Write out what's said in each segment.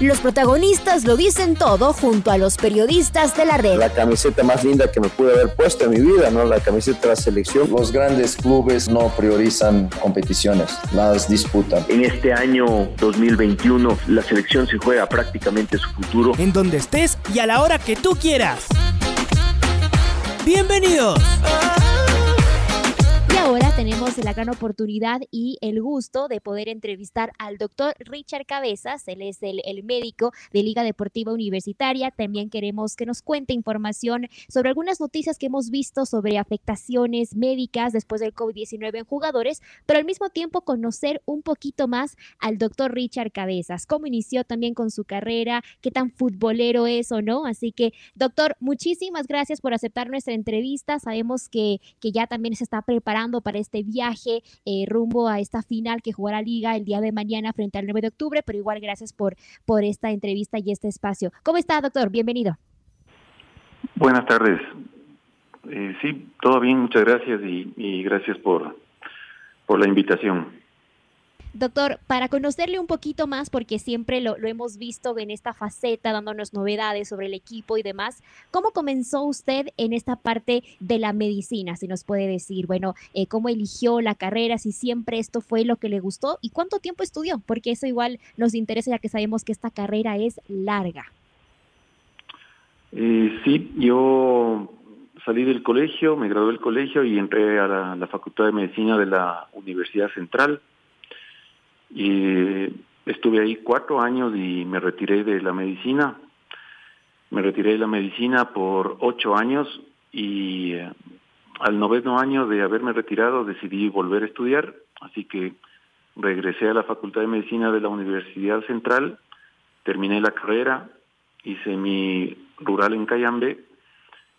Los protagonistas lo dicen todo junto a los periodistas de la red. La camiseta más linda que me pude haber puesto en mi vida, ¿no? La camiseta de la selección. Los grandes clubes no priorizan competiciones, las disputan. En este año 2021 la selección se juega prácticamente su futuro. En donde estés y a la hora que tú quieras. Bienvenidos ahora tenemos la gran oportunidad y el gusto de poder entrevistar al doctor Richard Cabezas. Él es el, médico de Liga Deportiva Universitaria. También queremos que nos cuente información sobre algunas noticias que hemos visto sobre afectaciones médicas después del COVID-19 en jugadores, pero al mismo tiempo conocer un poquito más al doctor Richard Cabezas, cómo inició también con su carrera, qué tan futbolero es o no. Así que, doctor, muchísimas gracias por aceptar nuestra entrevista. Sabemos que, que ya también se está preparando para este viaje eh, rumbo a esta final que jugará Liga el día de mañana frente al 9 de octubre, pero igual gracias por, por esta entrevista y este espacio. ¿Cómo está, doctor? Bienvenido. Buenas tardes. Eh, sí, todo bien, muchas gracias y, y gracias por, por la invitación. Doctor, para conocerle un poquito más, porque siempre lo, hemos visto en esta faceta, dándonos novedades sobre el equipo y demás, ¿cómo comenzó usted en esta parte de la medicina? Si nos puede decir, bueno, eh, cómo eligió la carrera, si siempre esto fue lo que le gustó y cuánto tiempo estudió, porque eso igual nos interesa ya que sabemos que esta carrera es larga. Eh, sí, yo salí del colegio, me gradué del colegio y entré a la Facultad de Medicina de la Universidad Central y estuve ahí cuatro años y me retiré de la medicina. Me retiré de la medicina por ocho años y eh, al noveno año de haberme retirado decidí volver a estudiar, así que regresé a la Facultad de Medicina de la Universidad Central, terminé la carrera, hice mi rural en Cayambe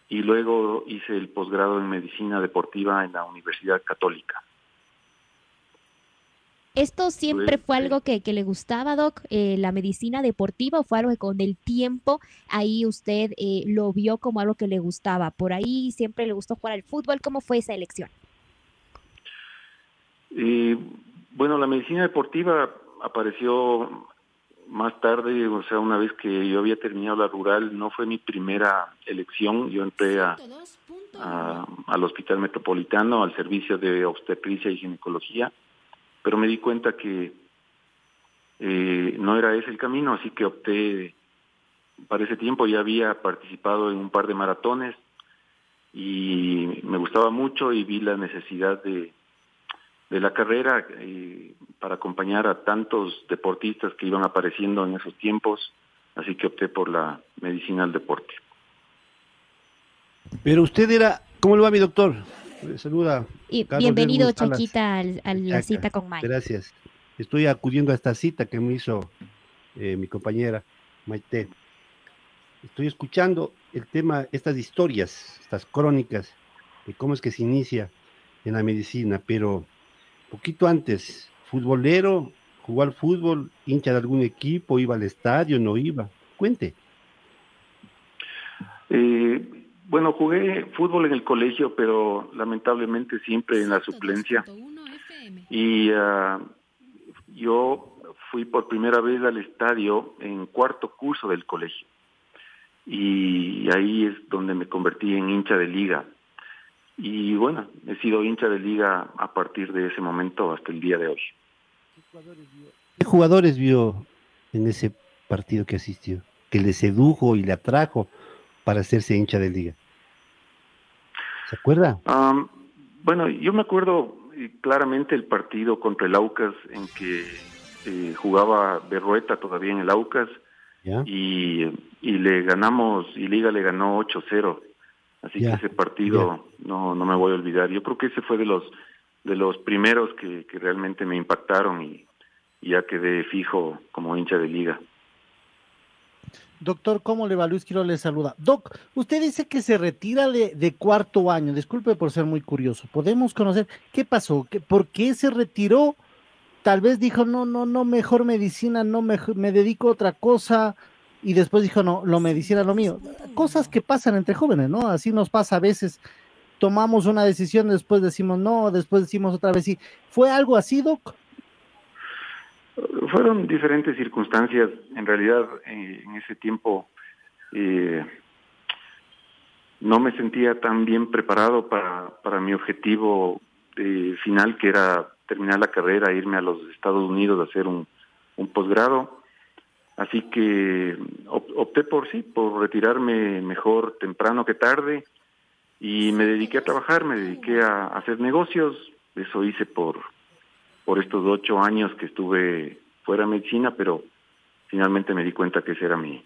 y luego hice el posgrado en Medicina Deportiva en la Universidad Católica. ¿Esto siempre fue algo que, le gustaba, Doc, eh, la medicina deportiva, o fue algo que con el tiempo ahí usted eh, lo vio como algo que le gustaba? ¿Por ahí siempre le gustó jugar al fútbol? ¿Cómo fue esa elección? Eh, bueno, la medicina deportiva apareció más tarde, o sea, una vez que yo había terminado la rural, no fue mi primera elección. Yo entré a, al Hospital Metropolitano, al servicio de obstetricia y ginecología pero me di cuenta que eh, no era ese el camino, así que opté, para ese tiempo ya había participado en un par de maratones y me gustaba mucho y vi la necesidad de, de la carrera eh, para acompañar a tantos deportistas que iban apareciendo en esos tiempos, así que opté por la medicina del deporte. Pero usted era, ¿cómo lo va mi doctor? Saluda. Y bienvenido, Chaquita, a la cita con Mike. Gracias. Estoy acudiendo a esta cita que me hizo eh, mi compañera Maite. Estoy escuchando el tema, estas historias, estas crónicas de cómo es que se inicia en la medicina, pero poquito antes, futbolero, jugó al fútbol, hincha de algún equipo, iba al estadio, no iba. Cuente. Eh, bueno, jugué fútbol en el colegio, pero lamentablemente siempre en la suplencia. Y uh, yo fui por primera vez al estadio en cuarto curso del colegio. Y ahí es donde me convertí en hincha de liga. Y bueno, he sido hincha de liga a partir de ese momento hasta el día de hoy. ¿Qué jugadores vio en ese partido que asistió? Que le sedujo y le atrajo para hacerse hincha de liga. ¿Se acuerda? bueno, yo me acuerdo eh, claramente el partido contra el Aucas en que eh, jugaba Berrueta todavía en el Aucas y, y le ganamos, y Liga le ganó 8-0. Así que ese partido no, no me voy a olvidar. Yo creo que ese fue de los de los primeros que, que realmente me impactaron y, y ya quedé fijo como hincha de liga. Doctor, ¿cómo le va? Luis Quiero le saluda. Doc, usted dice que se retira de, cuarto año. Disculpe por ser muy curioso. ¿Podemos conocer qué pasó? ¿Por qué se retiró? Tal vez dijo, no, no, no, mejor medicina, no, me, me dedico a otra cosa. Y después dijo, no, lo medicina lo mío. Cosas que pasan entre jóvenes, ¿no? Así nos pasa a veces. Tomamos una decisión, después decimos no, después decimos otra vez sí. ¿Fue algo así, Doc? Fueron diferentes circunstancias. En realidad, eh, en ese tiempo eh, no me sentía tan bien preparado para, para mi objetivo eh, final, que era terminar la carrera, irme a los Estados Unidos a hacer un, un posgrado. Así que opté por sí, por retirarme mejor temprano que tarde y me dediqué a trabajar, me dediqué a hacer negocios. Eso hice por por estos ocho años que estuve fuera de medicina, pero finalmente me di cuenta que ese era mi,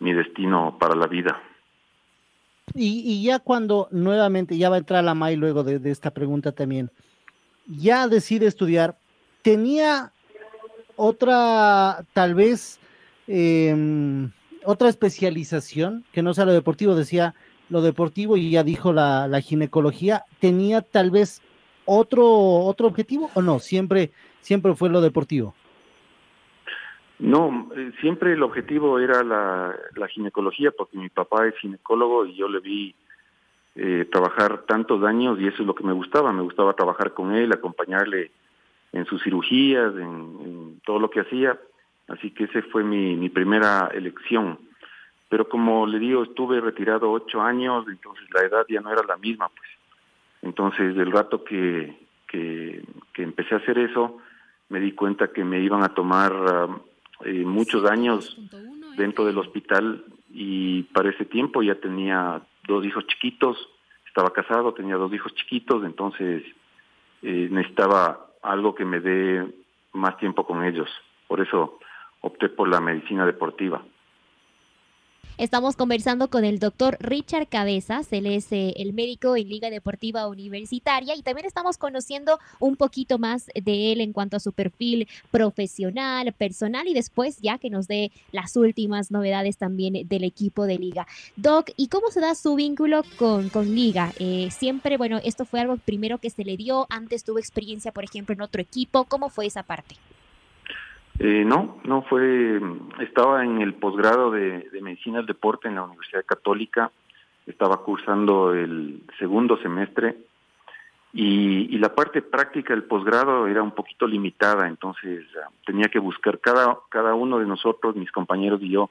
mi destino para la vida. Y, ya cuando nuevamente, ya va a entrar la MAI luego de, esta pregunta también, ya decide estudiar, ¿tenía otra, tal vez, em, otra especialización que no sea lo deportivo? Decía lo deportivo y ya dijo la ginecología, ¿tenía tal vez otro, otro objetivo o no? Siempre, siempre fue lo deportivo. No, eh, siempre el objetivo era la, ginecología, porque mi papá es ginecólogo y yo le vi eh, trabajar tantos años y eso es lo que me gustaba. Me gustaba trabajar con él, acompañarle en sus cirugías, en, todo lo que hacía. Así que esa fue mi, mi primera elección. Pero como le digo, estuve retirado ocho años, entonces la edad ya no era la misma, pues. Entonces, del rato que, que, empecé a hacer eso, me di cuenta que me iban a tomar um, eh, muchos años dentro del hospital y para ese tiempo ya tenía dos hijos chiquitos, estaba casado, tenía dos hijos chiquitos, entonces eh, necesitaba algo que me dé más tiempo con ellos. Por eso opté por la medicina deportiva. Estamos conversando con el doctor Richard Cabezas, él es eh, el médico en Liga Deportiva Universitaria y también estamos conociendo un poquito más de él en cuanto a su perfil profesional, personal y después ya que nos dé las últimas novedades también del equipo de Liga. Doc, ¿y cómo se da su vínculo con, con Liga? Eh, siempre, bueno, esto fue algo primero que se le dio, antes tuvo experiencia, por ejemplo, en otro equipo, ¿cómo fue esa parte? Eh, no, no fue, estaba en el posgrado de, Medicina del Deporte en la Universidad Católica, estaba cursando el segundo semestre y, la parte práctica del posgrado era un poquito limitada, entonces ah, tenía que buscar, cada, cada uno de nosotros, mis compañeros y yo,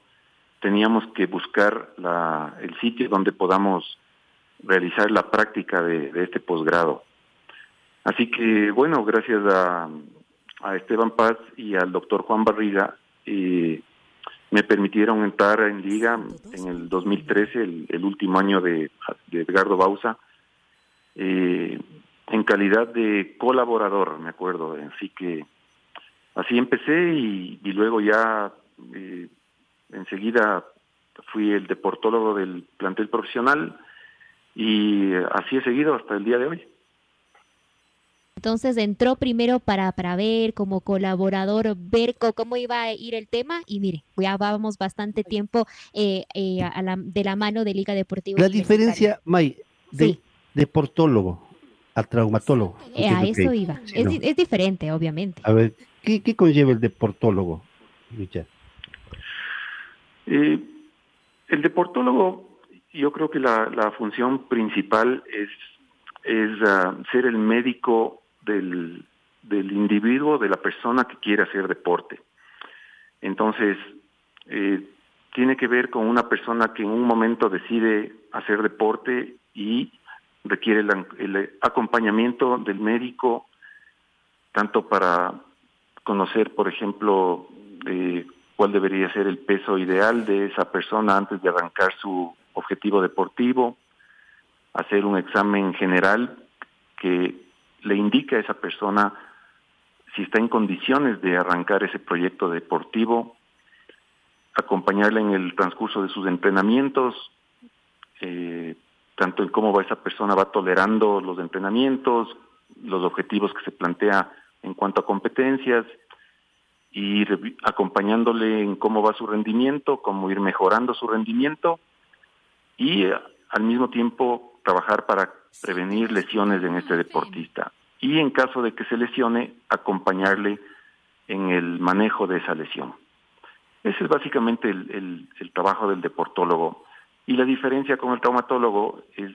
teníamos que buscar la, el sitio donde podamos realizar la práctica de este posgrado. Así que, bueno, gracias a, a Esteban Paz y al doctor Juan Barriga y me permitieron entrar en liga en el 2013, el, último año de, Edgardo Bausa, eh, en calidad de colaborador, me acuerdo. Así que así empecé y, luego ya eh, enseguida fui el deportólogo del plantel profesional y así he seguido hasta el día de hoy. Entonces entró primero para, para ver como colaborador, ver cómo iba a ir el tema y mire, ya vamos bastante tiempo eh, eh, de la mano de Liga Deportiva. La diferencia, May, de deportólogo a traumatólogo. Eh, a eso iba. es, diferente, obviamente. A ver, ¿qué, conlleva el deportólogo, Richard? el deportólogo, yo creo que la, función principal es es ah, ser el médico del, del individuo, de la persona que quiere hacer deporte. Entonces, eh, tiene que ver con una persona que en un momento decide hacer deporte y requiere el, acompañamiento del médico, tanto para conocer, por ejemplo, cuál debería ser el peso ideal de esa persona antes de arrancar su objetivo deportivo, hacer un examen general que le indica a esa persona si está en condiciones de arrancar ese proyecto deportivo, acompañarle en el transcurso de sus entrenamientos, eh, tanto en cómo va esa persona va tolerando los entrenamientos, los objetivos que se plantea en cuanto a competencias, y acompañándole en cómo va su rendimiento, cómo ir mejorando su rendimiento y eh, al mismo tiempo trabajar para prevenir lesiones en este deportista. Y en caso de que se lesione, acompañarle en el manejo de esa lesión. Ese es básicamente el, trabajo del deportólogo. Y la diferencia con el traumatólogo es,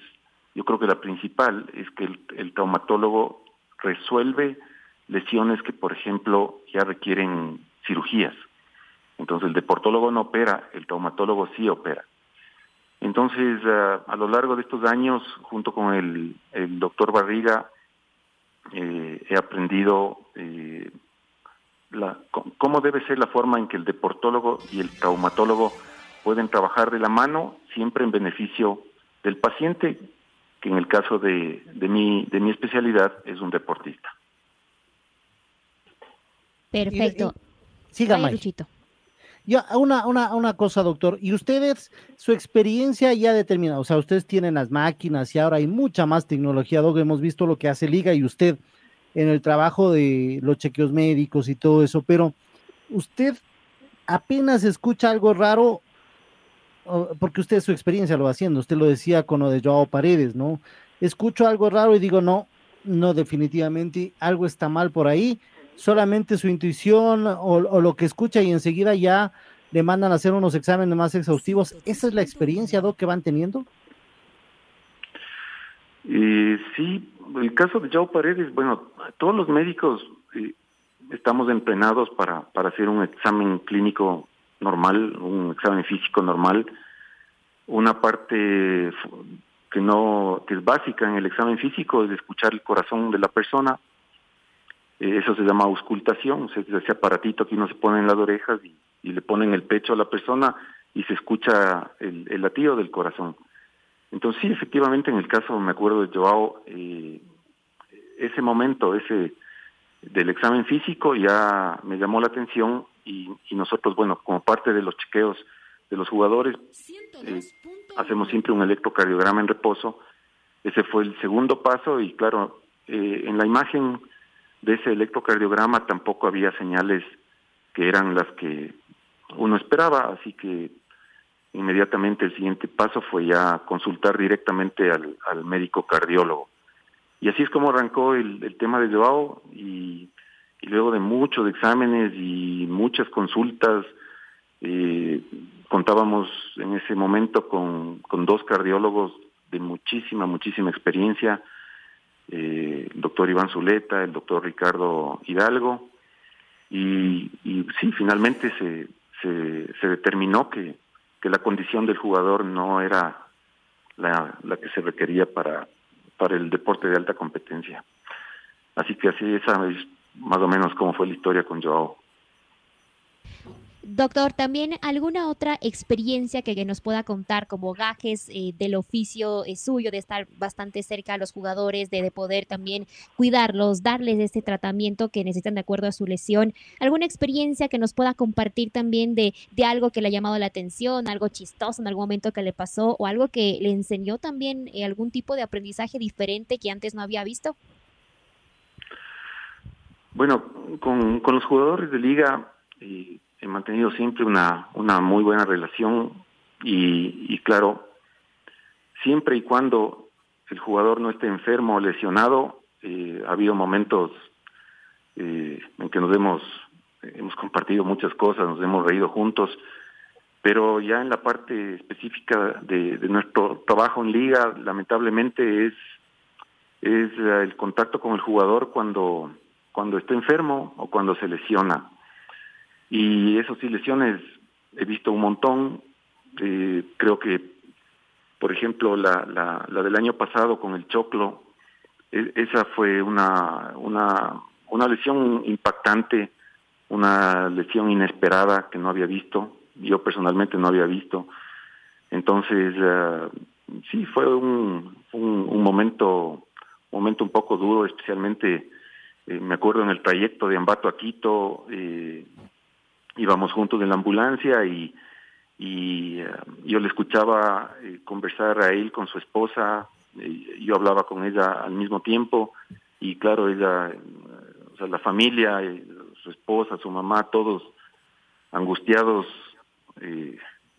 yo creo que la principal es que el traumatólogo resuelve lesiones que, por ejemplo, ya requieren cirugías. Entonces el deportólogo no opera, el traumatólogo sí opera. Entonces, ah, a lo largo de estos años, junto con el, doctor Barriga, eh, he aprendido eh, la, cómo debe ser la forma en que el deportólogo y el traumatólogo pueden trabajar de la mano, siempre en beneficio del paciente, que en el caso de, de, mi, de mi especialidad es un deportista. Perfecto. Siga, Ya, una, una, una cosa, doctor, y ustedes, su experiencia ya determinada, o sea, ustedes tienen las máquinas y ahora hay mucha más tecnología, Doc, hemos visto lo que hace Liga y usted en el trabajo de los chequeos médicos y todo eso, pero usted apenas escucha algo raro, porque usted su experiencia lo va haciendo, usted lo decía con lo de Joao Paredes, ¿no? Escucho algo raro y digo, no, no, definitivamente algo está mal por ahí, solamente su intuición o, lo que escucha y enseguida ya le mandan a hacer unos exámenes más exhaustivos. ¿Esa es la experiencia, Doc, que van teniendo? Eh, sí, el caso de Joe Paredes, bueno, todos los médicos eh, estamos entrenados para, para hacer un examen clínico normal, un examen físico normal. Una parte que no que es básica en el examen físico es escuchar el corazón de la persona eso se llama auscultación, es ese aparatito que uno se pone en las orejas y, le pone en el pecho a la persona y se escucha el, latido del corazón. Entonces sí, efectivamente en el caso, me acuerdo de Joao, eh, ese momento, ese del examen físico ya me llamó la atención y, nosotros, bueno, como parte de los chequeos de los jugadores, eh, hacemos siempre un electrocardiograma en reposo. Ese fue el segundo paso y claro, en la imagen de ese electrocardiograma tampoco había señales que eran las que uno esperaba, así que inmediatamente el siguiente paso fue ya consultar directamente al, médico cardiólogo. Y así es como arrancó el, tema de Joao y, luego de muchos exámenes y muchas consultas, eh, contábamos en ese momento con, con dos cardiólogos de muchísima, muchísima experiencia, eh, el doctor Iván Zuleta, el doctor Ricardo Hidalgo, y, sí, finalmente se, se, determinó que, que, la condición del jugador no era la, la que se requería para, para el deporte de alta competencia. Así que así esa es más o menos como fue la historia con Joao. Doctor, ¿también alguna otra experiencia que, nos pueda contar como gajes eh, del oficio eh, suyo, de estar bastante cerca a los jugadores, de, poder también cuidarlos, darles este tratamiento que necesitan de acuerdo a su lesión? ¿Alguna experiencia que nos pueda compartir también de, de algo que le ha llamado la atención, algo chistoso en algún momento que le pasó o algo que le enseñó también eh, algún tipo de aprendizaje diferente que antes no había visto? Bueno, con, con los jugadores de liga he mantenido siempre una, una muy buena relación y, claro, siempre y cuando el jugador no esté enfermo o lesionado, eh, ha habido momentos eh, en que nos hemos, hemos compartido muchas cosas, nos hemos reído juntos, pero ya en la parte específica de, de nuestro trabajo en liga, lamentablemente es, es el contacto con el jugador cuando, cuando está enfermo o cuando se lesiona. Y esas sí, lesiones he visto un montón. Eh, creo que, por ejemplo, la, la, la, del año pasado con el choclo, e, esa fue una, una, una lesión impactante, una lesión inesperada que no había visto, yo personalmente no había visto. Entonces, uh, sí, fue un, un, un, momento, momento un poco duro, especialmente eh, me acuerdo en el trayecto de Ambato a Quito, eh, íbamos juntos en la ambulancia y, y eh, yo le escuchaba eh, conversar a él con su esposa, yo hablaba con ella al mismo tiempo y claro, ella, o sea, la familia, su esposa, su mamá, todos angustiados eh,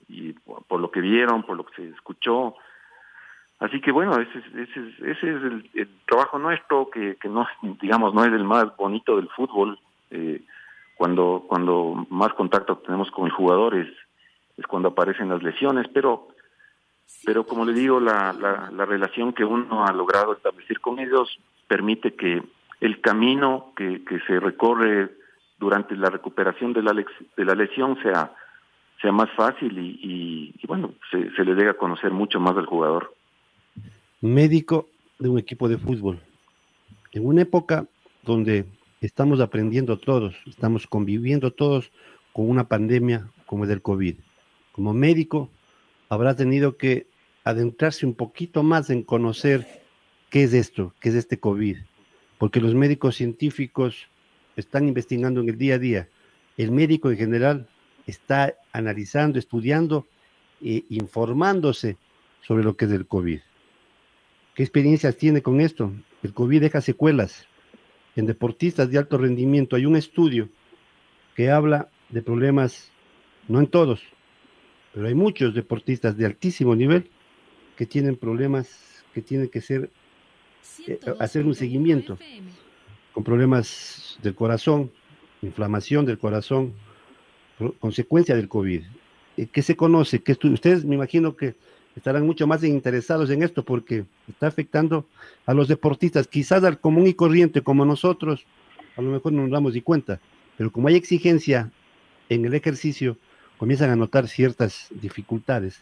y por lo que vieron, por lo que se escuchó. Así que bueno, ese, ese, ese es el, trabajo nuestro, que, que no, digamos, no es el más bonito del fútbol. Eh, cuando, cuando más contacto tenemos con el jugador es, es cuando aparecen las lesiones, pero pero como le digo, la, la, la, relación que uno ha logrado establecer con ellos permite que el camino que, que se recorre durante la recuperación de la, de la lesión sea, sea más fácil y, y, bueno, se, se le debe a conocer mucho más al jugador. Médico de un equipo de fútbol. En una época donde estamos aprendiendo todos, estamos conviviendo todos con una pandemia como el del COVID. Como médico, habrá tenido que adentrarse un poquito más en conocer qué es esto, qué es este COVID, porque los médicos científicos están investigando en el día a día. El médico en general está analizando, estudiando e informándose sobre lo que es el COVID. ¿Qué experiencias tiene con esto? El COVID deja secuelas. En deportistas de alto rendimiento hay un estudio que habla de problemas, no en todos, pero hay muchos deportistas de altísimo nivel que tienen problemas que tienen que ser, eh, hacer un seguimiento, con problemas del corazón, inflamación del corazón, consecuencia del COVID. Eh, ¿Qué se conoce? que Ustedes me imagino que estarán mucho más interesados en esto porque está afectando a los deportistas, quizás al común y corriente como nosotros, a lo mejor no nos damos ni cuenta, pero como hay exigencia en el ejercicio, comienzan a notar ciertas dificultades.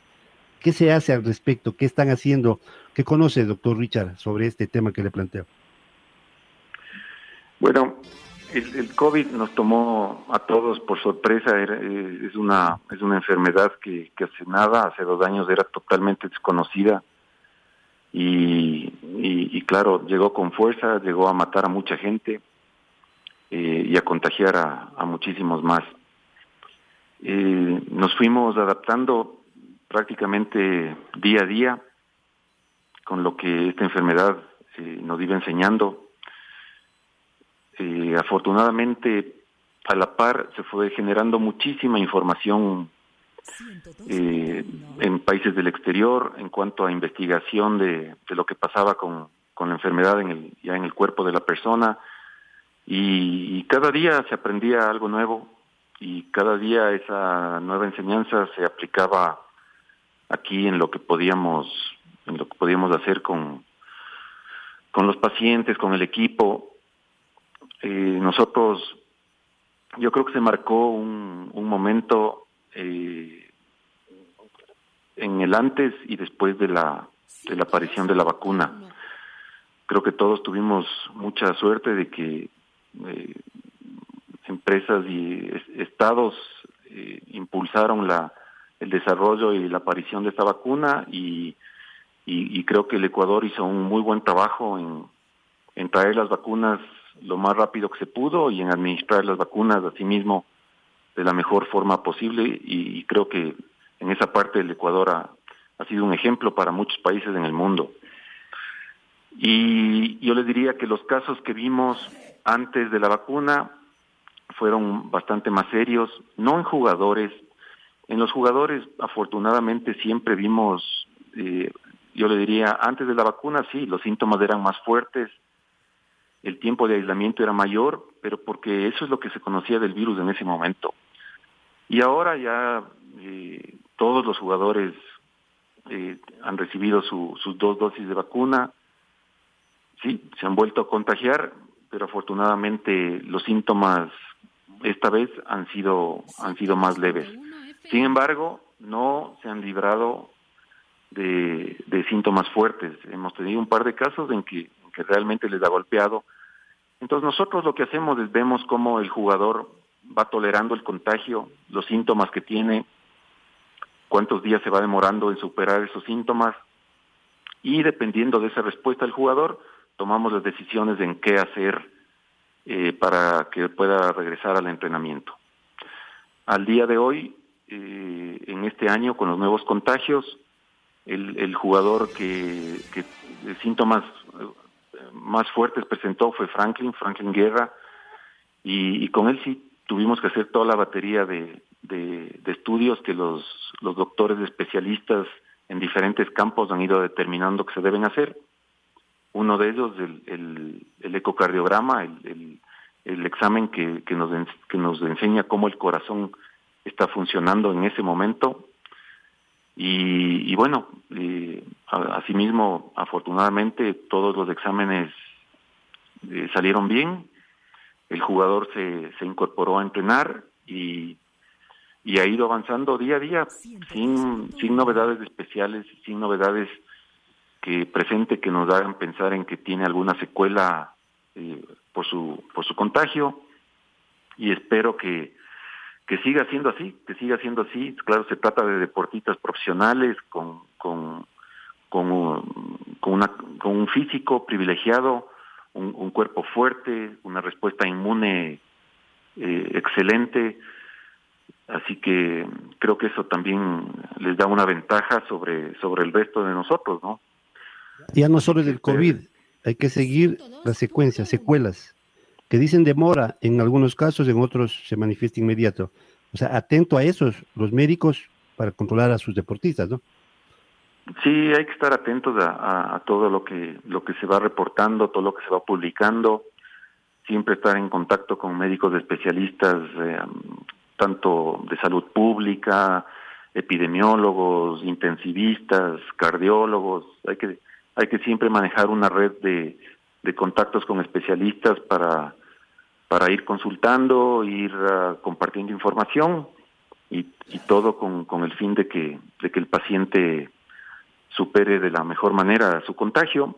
¿Qué se hace al respecto? ¿Qué están haciendo? ¿Qué conoce, doctor Richard, sobre este tema que le planteo? Bueno, el, COVID nos tomó a todos por sorpresa. Eh, es una es una enfermedad que, hace nada, hace dos años era totalmente desconocida y, claro llegó con fuerza, llegó a matar a mucha gente eh, y a contagiar a muchísimos más. Eh, nos fuimos adaptando prácticamente día a día con lo que esta enfermedad eh, nos iba enseñando. Eh, afortunadamente, a la par se fue generando muchísima información eh, en países del exterior en cuanto a investigación de, de lo que pasaba con, con, la enfermedad en el, ya en el cuerpo de la persona. Y cada día se aprendía algo nuevo y cada día esa nueva enseñanza se aplicaba aquí en lo que podíamos en lo que podíamos hacer con con los pacientes con el equipo eh, nosotros yo creo que se marcó un, un momento eh, en el antes y después de la de la aparición de la vacuna. Creo que todos tuvimos mucha suerte de que eh, empresas y estados eh, impulsaron la, el desarrollo y la aparición de esta vacuna y, y, creo que el Ecuador hizo un muy buen trabajo en, en traer las vacunas lo más rápido que se pudo y en administrar las vacunas a sí mismo de la mejor forma posible y, creo que en esa parte el Ecuador ha, sido un ejemplo para muchos países en el mundo. Y yo les diría que los casos que vimos antes de la vacuna fueron bastante más serios, no en jugadores. En los jugadores, afortunadamente, siempre vimos, eh, yo le diría, antes de la vacuna, sí, los síntomas eran más fuertes, el tiempo de aislamiento era mayor, pero porque eso es lo que se conocía del virus en ese momento. Y ahora ya eh, todos los jugadores eh, han recibido su, sus dos dosis de vacuna, sí, se han vuelto a contagiar, pero afortunadamente los síntomas esta vez han sido han sido más leves. Sin embargo, no se han librado de, de síntomas fuertes. Hemos tenido un par de casos en que, que realmente les ha golpeado. Entonces nosotros lo que hacemos es vemos cómo el jugador va tolerando el contagio, los síntomas que tiene, cuántos días se va demorando en superar esos síntomas y dependiendo de esa respuesta del jugador, tomamos las decisiones en qué hacer eh, para que pueda regresar al entrenamiento. Al día de hoy, eh, en este año, con los nuevos contagios, el, jugador que, síntomas más fuertes presentó fue Franklin, Franklin Guerra, y, con él sí tuvimos que hacer toda la batería de, de, estudios que los, los doctores especialistas en diferentes campos han ido determinando que se deben hacer. Uno de ellos, el, el, ecocardiograma, el, el, examen que, que, nos, que nos enseña cómo el corazón está funcionando en ese momento. Y, y bueno, eh, asimismo, afortunadamente, todos los exámenes eh, salieron bien. El jugador se, se incorporó a entrenar y, y ha ido avanzando día a día sin, sin novedades especiales, sin novedades que presente que nos hagan pensar en que tiene alguna secuela eh, por su por su contagio y espero que que siga siendo así, que siga siendo así. Claro, se trata de deportistas profesionales con con con, con, una, con un físico privilegiado, un, un cuerpo fuerte, una respuesta inmune eh, excelente. Así que creo que eso también les da una ventaja sobre, sobre el resto de nosotros, ¿no? Ya no solo del COVID, hay que seguir la secuencia, secuelas, que dicen demora en algunos casos, en otros se manifiesta inmediato. O sea, atento a esos, los médicos, para controlar a sus deportistas, ¿no? Sí, hay que estar atentos a, todo lo que lo que se va reportando, todo lo que se va publicando, siempre estar en contacto con médicos especialistas, eh, tanto de salud pública, epidemiólogos, intensivistas, cardiólogos, hay que hay que siempre manejar una red de, de contactos con especialistas para, para ir consultando, ir uh, compartiendo información y, y todo con, con, el fin de que, de que el paciente supere de la mejor manera su contagio.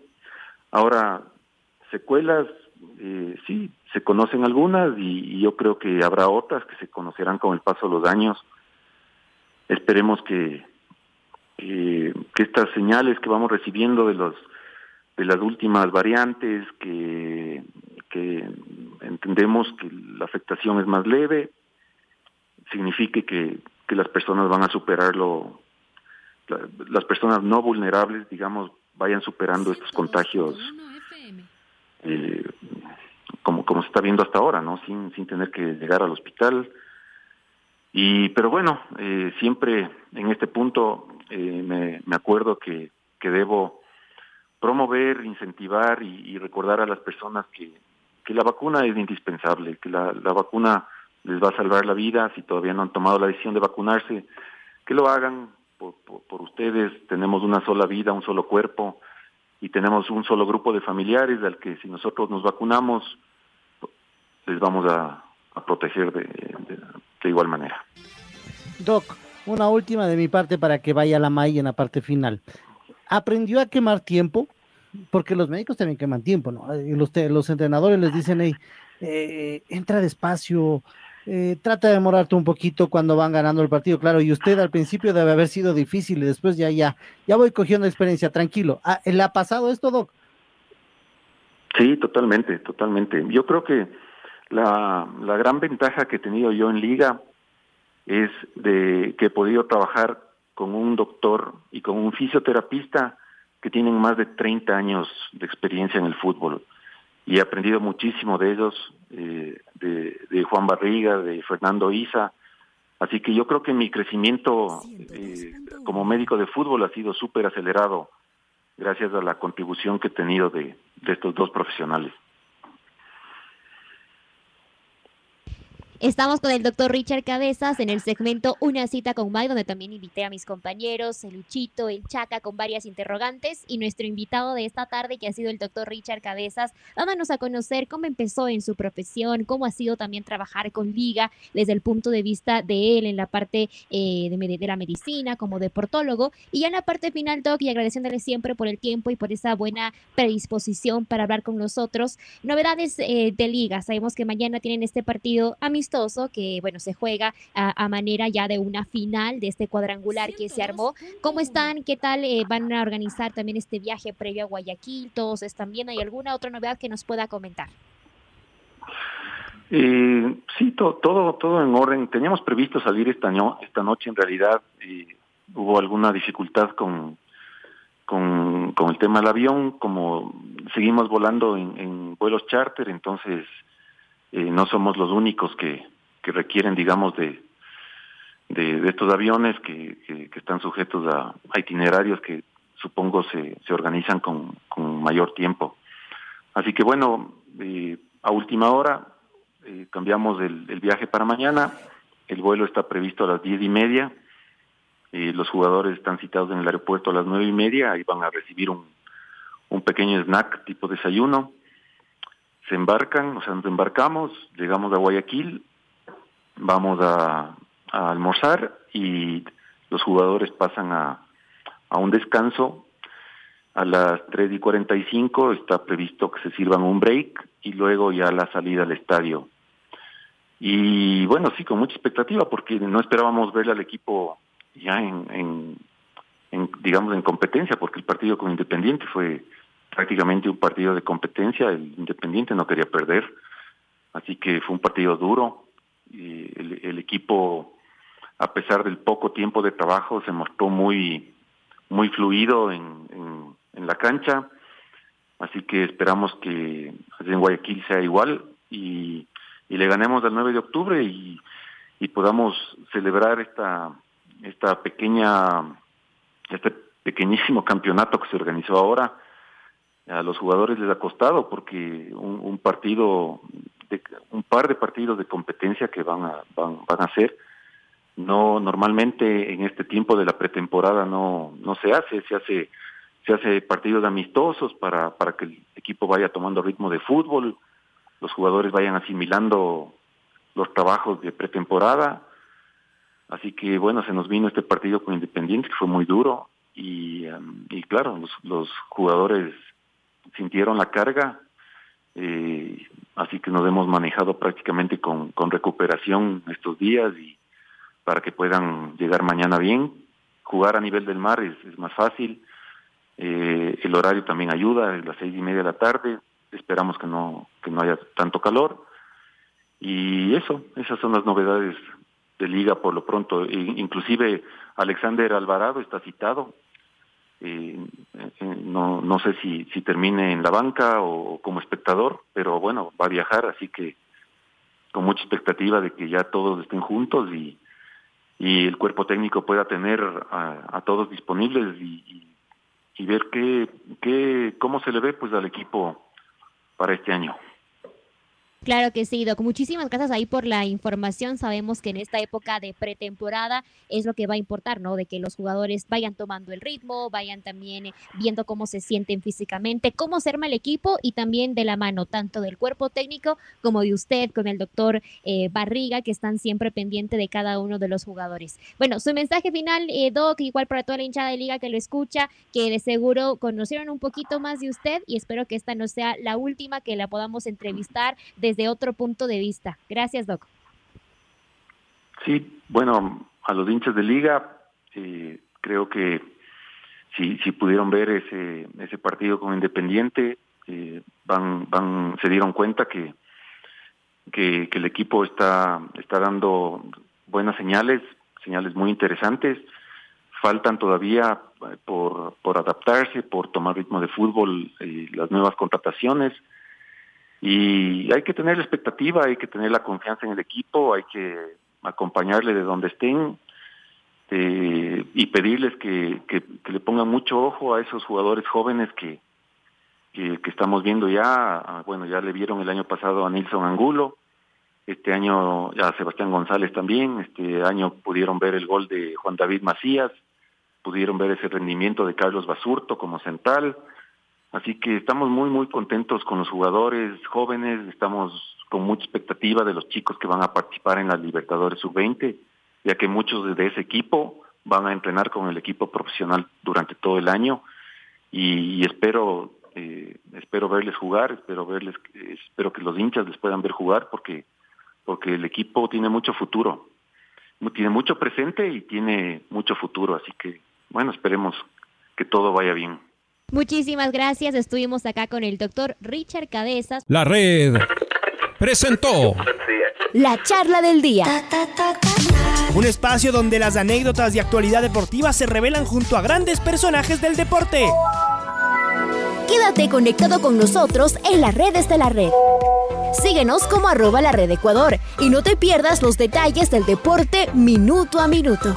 Ahora, secuelas, eh, sí, se conocen algunas y, yo creo que habrá otras que se conocerán con el paso de los años. Esperemos que, que estas señales que vamos recibiendo de los de las últimas variantes que, que entendemos que la afectación es más leve signifique que, que las personas van a superarlo las personas no vulnerables digamos vayan superando estos contagios eh, como como se está viendo hasta ahora no sin sin tener que llegar al hospital. Y pero bueno eh, siempre en este punto eh, me, me, acuerdo que, que debo promover, incentivar y, recordar a las personas que, que, la vacuna es indispensable, que la, la, vacuna les va a salvar la vida. Si todavía no han tomado la decisión de vacunarse, que lo hagan por, ustedes. Tenemos una sola vida, un solo cuerpo y tenemos un solo grupo de familiares al que si nosotros nos vacunamos les vamos a, proteger de, igual manera. Doc, una última de mi parte para que vaya la MAI en la parte final. ¿Aprendió a quemar tiempo? Porque los médicos también queman tiempo, ¿no? Los, los entrenadores les dicen, hey, eh, entra despacio, eh, trata de demorarte un poquito cuando van ganando el partido, claro, y usted al principio debe haber sido difícil y después ya, ya, ya voy cogiendo experiencia, tranquilo. Ah, ¿Le ha pasado esto, Doc? Sí, totalmente, totalmente. Yo creo que la, la gran ventaja que he tenido yo en liga es de que he podido trabajar con un doctor y con un fisioterapista que tienen más de 30 años de experiencia en el fútbol y he aprendido muchísimo de ellos, eh, de, de, Juan Barriga, de Fernando Isa. Así que yo creo que mi crecimiento eh, como médico de fútbol ha sido súper acelerado gracias a la contribución que he tenido de, de estos dos profesionales. Estamos con el doctor Richard Cabezas en el segmento Una cita con Mike, donde también invité a mis compañeros, el Luchito, el Chaca, con varias interrogantes, y nuestro invitado de esta tarde, que ha sido el doctor Richard Cabezas, dándonos a conocer cómo empezó en su profesión, cómo ha sido también trabajar con Liga desde el punto de vista de él en la parte eh, de, de, la medicina, como deportólogo, y ya en la parte final, Doc, y agradeciéndole siempre por el tiempo y por esa buena predisposición para hablar con nosotros. Novedades eh, de Liga, sabemos que mañana tienen este partido amistoso que, bueno, se juega a, manera ya de una final de este cuadrangular que se armó. ¿Cómo están? ¿Qué tal eh, van a organizar también este viaje previo a Guayaquil? ¿Todos están bien? ¿Hay alguna otra novedad que nos pueda comentar? Eh, sí, todo, todo, todo en orden. Teníamos previsto salir esta, esta noche en realidad y hubo alguna dificultad con, con, con, el tema del avión, como seguimos volando en, en vuelos charter, entonces eh, no somos los únicos que, que requieren, digamos, de, de, estos aviones que, están sujetos a, itinerarios que supongo se, se organizan con, con mayor tiempo. Así que bueno, eh, a última hora eh, cambiamos el, viaje para mañana. El vuelo está previsto a las diez y media. Eh, los jugadores están citados en el aeropuerto a las nueve y media. y van a recibir un, un pequeño snack tipo desayuno. Se embarcan, o sea, nos embarcamos, llegamos a Guayaquil, vamos a, almorzar y los jugadores pasan a, a un descanso. A las 3 y 45 está previsto que se sirvan un break y luego ya la salida al estadio. Y bueno, sí, con mucha expectativa porque no esperábamos ver al equipo ya en, en, digamos, en competencia, porque el partido con Independiente fue prácticamente un partido de competencia, el Independiente no quería perder, así que fue un partido duro, y el, el equipo a pesar del poco tiempo de trabajo, se mostró muy, muy fluido en, en, la cancha. Así que esperamos que en Guayaquil sea igual y, y le ganemos el 9 de octubre y, y podamos celebrar esta, esta pequeña, este pequeñísimo campeonato que se organizó ahora. A los jugadores les ha costado porque un, partido, de, un par de partidos de competencia que van a, van, van a hacer, no normalmente en este tiempo de la pretemporada no no se hace se hace se hace partidos amistosos para para que el equipo vaya tomando ritmo de fútbol los jugadores vayan asimilando los trabajos de pretemporada. Así que bueno se nos vino este partido con Independiente que fue muy duro y um, y claro los, los jugadores sintieron la carga eh, así que nos hemos manejado prácticamente con recuperación estos días y para que puedan llegar mañana bien. Jugar a nivel del mar es, es más fácil. Eh, el horario también ayuda, es las seis y media de la tarde. Esperamos que no que no haya tanto calor. Y eso, esas son las novedades de liga por lo pronto. E, inclusive Alexander Alvarado está citado. Eh, no no sé si si termine en la banca o como espectador, pero bueno va a viajar, así que con mucha expectativa de que ya todos estén juntos y y el cuerpo técnico pueda tener a, todos disponibles y, y, ver qué, qué, cómo se le ve pues al equipo para este año. Claro que sí, Doc. Muchísimas gracias ahí por la información. Sabemos que en esta época de pretemporada es lo que va a importar, ¿no? De que los jugadores vayan tomando el ritmo, vayan también eh, viendo cómo se sienten físicamente, cómo se arma el equipo y también de la mano tanto del cuerpo técnico como de usted con el doctor eh, Barriga, que están siempre pendientes de cada uno de los jugadores. Bueno, su mensaje final, eh, Doc, igual para toda la hinchada de liga que lo escucha, que de seguro conocieron un poquito más de usted y espero que esta no sea la última que la podamos entrevistar desde de otro punto de vista. Gracias, Doc. Sí, bueno, a los hinchas de liga, eh, creo que si, si pudieron ver ese, ese partido con Independiente, eh, van, van, se dieron cuenta que, el equipo está, está dando buenas señales, señales muy interesantes. Faltan todavía eh, por, por adaptarse, por tomar ritmo de fútbol, eh, las nuevas contrataciones y hay que tener la expectativa, hay que tener la confianza en el equipo, hay que acompañarle de donde estén eh, y pedirles que, que, le pongan mucho ojo a esos jugadores jóvenes que, que, estamos viendo ya. Bueno, ya le vieron el año pasado a Nilson Angulo, este año a Sebastián González también, este año pudieron ver el gol de Juan David Macías, pudieron ver ese rendimiento de Carlos Basurto como central, Así que estamos muy, muy contentos con los jugadores jóvenes, estamos con mucha expectativa de los chicos que van a participar en la Libertadores Sub-20, ya que muchos de ese equipo van a entrenar con el equipo profesional durante todo el año. Y, espero eh, espero verles jugar, espero verles espero que los hinchas les puedan ver jugar porque porque el equipo tiene mucho futuro, tiene mucho presente y tiene mucho futuro, así que bueno, esperemos que todo vaya bien. Muchísimas gracias. Estuvimos acá con el doctor Richard Cabezas. La red presentó la charla del día. Un espacio donde las anécdotas de actualidad deportiva se revelan junto a grandes personajes del deporte. Quédate conectado con nosotros en las redes de la red. Síguenos como arroba la red Ecuador y no te pierdas los detalles del deporte minuto a minuto.